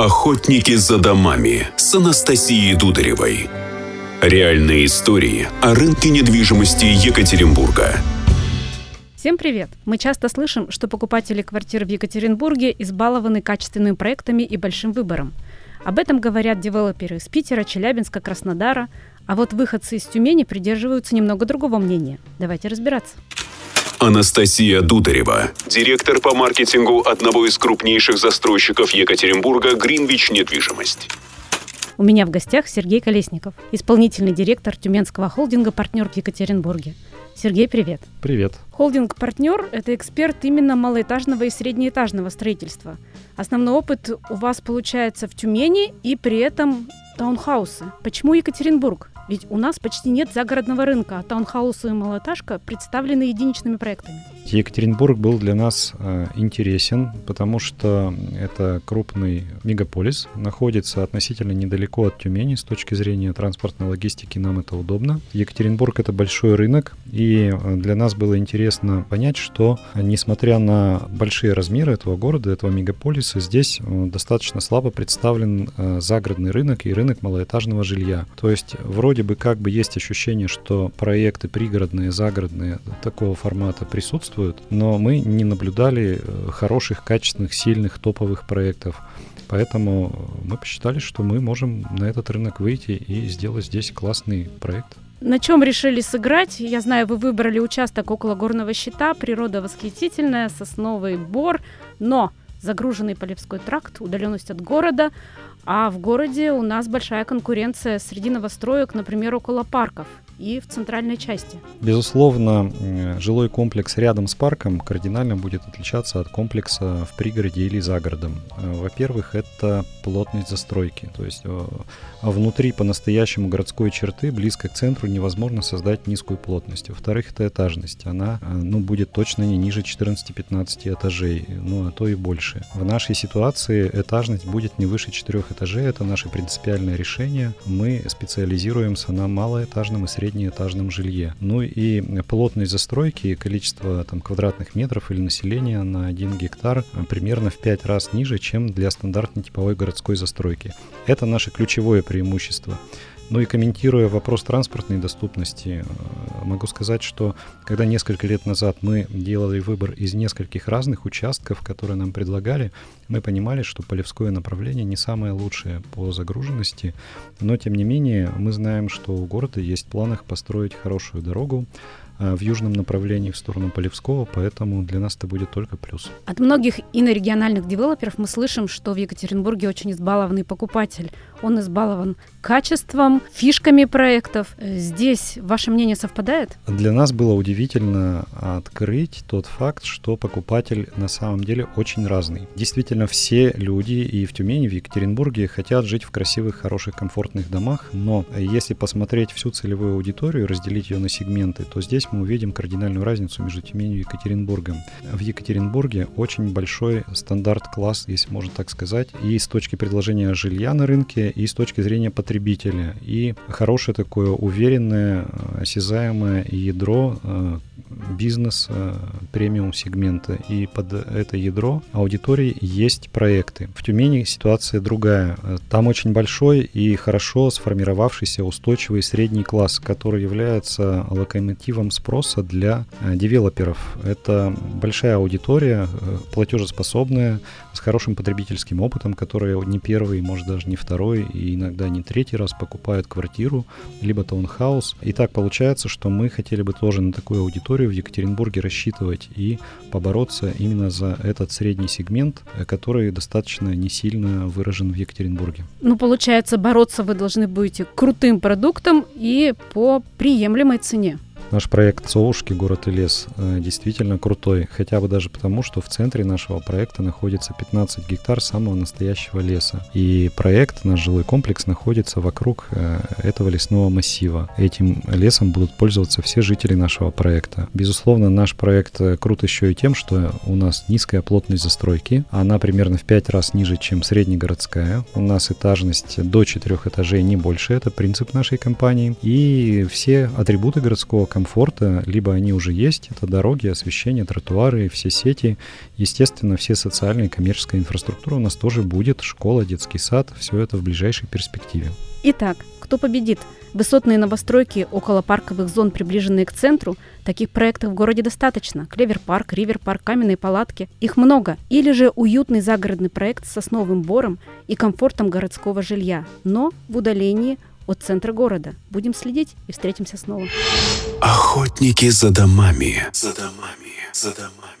Охотники за домами с Анастасией Дударевой. Реальные истории о рынке недвижимости Екатеринбурга. Всем привет! Мы часто слышим, что покупатели квартир в Екатеринбурге избалованы качественными проектами и большим выбором. Об этом говорят девелоперы из Питера, Челябинска, Краснодара, а вот выходцы из Тюмени придерживаются немного другого мнения. Давайте разбираться. Анастасия Дударева, директор по маркетингу одного из крупнейших застройщиков Екатеринбурга «Гринвич Недвижимость». У меня в гостях Сергей Колесников, исполнительный директор Тюменского холдинга «Партнер» в Екатеринбурге. Сергей, привет. Привет. Холдинг «Партнер» — это эксперт именно малоэтажного и среднеэтажного строительства. Основной опыт у вас получается в Тюмени и при этом таунхаусы. Почему Екатеринбург? Ведь у нас почти нет загородного рынка, а таунхаусы и малоэтажка представлены единичными проектами. Екатеринбург был для нас э, интересен, потому что это крупный мегаполис, находится относительно недалеко от Тюмени с точки зрения транспортной логистики, нам это удобно. Екатеринбург это большой рынок, и э, для нас было интересно понять, что несмотря на большие размеры этого города, этого мегаполиса, здесь э, достаточно слабо представлен загородный рынок и рынок малоэтажного жилья. То есть вроде бы как бы есть ощущение, что проекты пригородные, загородные такого формата присутствуют, присутствуют, но мы не наблюдали э, хороших, качественных, сильных, топовых проектов. Поэтому мы посчитали, что мы можем на этот рынок выйти и сделать здесь классный проект. На чем решили сыграть? Я знаю, вы выбрали участок около горного щита, природа восхитительная, сосновый бор, но загруженный Полевской тракт, удаленность от города, а в городе у нас большая конкуренция среди новостроек, например, около парков и в центральной части. Безусловно, жилой комплекс рядом с парком кардинально будет отличаться от комплекса в пригороде или за городом. Э, во-первых, это плотность застройки, то есть э, внутри по-настоящему городской черты, близко к центру, невозможно создать низкую плотность. Во-вторых, это этажность, она э, ну, будет точно не ниже 14-15 этажей, ну а то и больше. В нашей ситуации этажность будет не выше 4 этажей, это наше принципиальное решение. Мы специализируемся на малоэтажном и среднем среднеэтажном жилье. Ну и плотность застройки, количество там, квадратных метров или населения на 1 гектар э, примерно в 5 раз ниже, чем для стандартной типовой городской застройки. Это наше ключевое преимущество. Ну и комментируя вопрос транспортной доступности, э, могу сказать, что когда несколько лет назад мы делали выбор из нескольких разных участков, которые нам предлагали, мы понимали, что полевское направление не самое лучшее по загруженности, но тем не менее мы знаем, что у города есть в планах построить хорошую дорогу, Э, в южном направлении в сторону Полевского, поэтому для нас это будет только плюс. От многих инорегиональных девелоперов мы слышим, что в Екатеринбурге очень избалованный покупатель. Он избалован качеством, фишками проектов. Здесь ваше мнение совпадает? Для нас было удивительно открыть тот факт, что покупатель на самом деле очень разный. Действительно, все люди и в Тюмени, и в Екатеринбурге хотят жить в красивых, хороших, комфортных домах, но если посмотреть всю целевую аудиторию, разделить ее на сегменты, то здесь мы увидим кардинальную разницу между Тюменью и Екатеринбургом. В Екатеринбурге очень большой стандарт-класс, если можно так сказать, и с точки предложения жилья на рынке, и с точки зрения потребителя. И хорошее такое уверенное, осязаемое ядро э, бизнеса премиум сегмента. И под это ядро аудитории есть проекты. В Тюмени ситуация другая. Там очень большой и хорошо сформировавшийся устойчивый средний класс, который является локомотивом спроса для э, девелоперов. Это большая аудитория, э, платежеспособная, с хорошим потребительским опытом, которые не первый, может даже не второй и иногда не третий раз покупают квартиру, либо таунхаус. И так получается, что мы хотели бы тоже на такую аудиторию в Екатеринбурге рассчитывать и побороться именно за этот средний сегмент, э, который достаточно не сильно выражен в Екатеринбурге. Ну, получается, бороться вы должны будете крутым продуктом и по приемлемой цене. Наш проект «Совушки. Город и лес» э, действительно крутой, хотя бы даже потому, что в центре нашего проекта находится 15 гектар самого настоящего леса. И проект, наш жилой комплекс, находится вокруг э, этого лесного массива. Этим лесом будут пользоваться все жители нашего проекта. Безусловно, наш проект э, крут еще и тем, что у нас низкая плотность застройки. Она примерно в 5 раз ниже, чем среднегородская. У нас этажность до 4 этажей, не больше. Это принцип нашей компании. И все атрибуты городского комфорта, либо они уже есть. Это дороги, освещение, тротуары, все сети. Естественно, все социальные и коммерческая инфраструктура у нас тоже будет. Школа, детский сад, все это в ближайшей перспективе. Итак, кто победит? Высотные новостройки около парковых зон, приближенные к центру, таких проектов в городе достаточно. Клевер-парк, Ривер-парк, каменные палатки. Их много. Или же уютный загородный проект с сосновым бором и комфортом городского жилья, но в удалении от центра города. Будем следить и встретимся снова. Охотники за домами. За домами. За домами.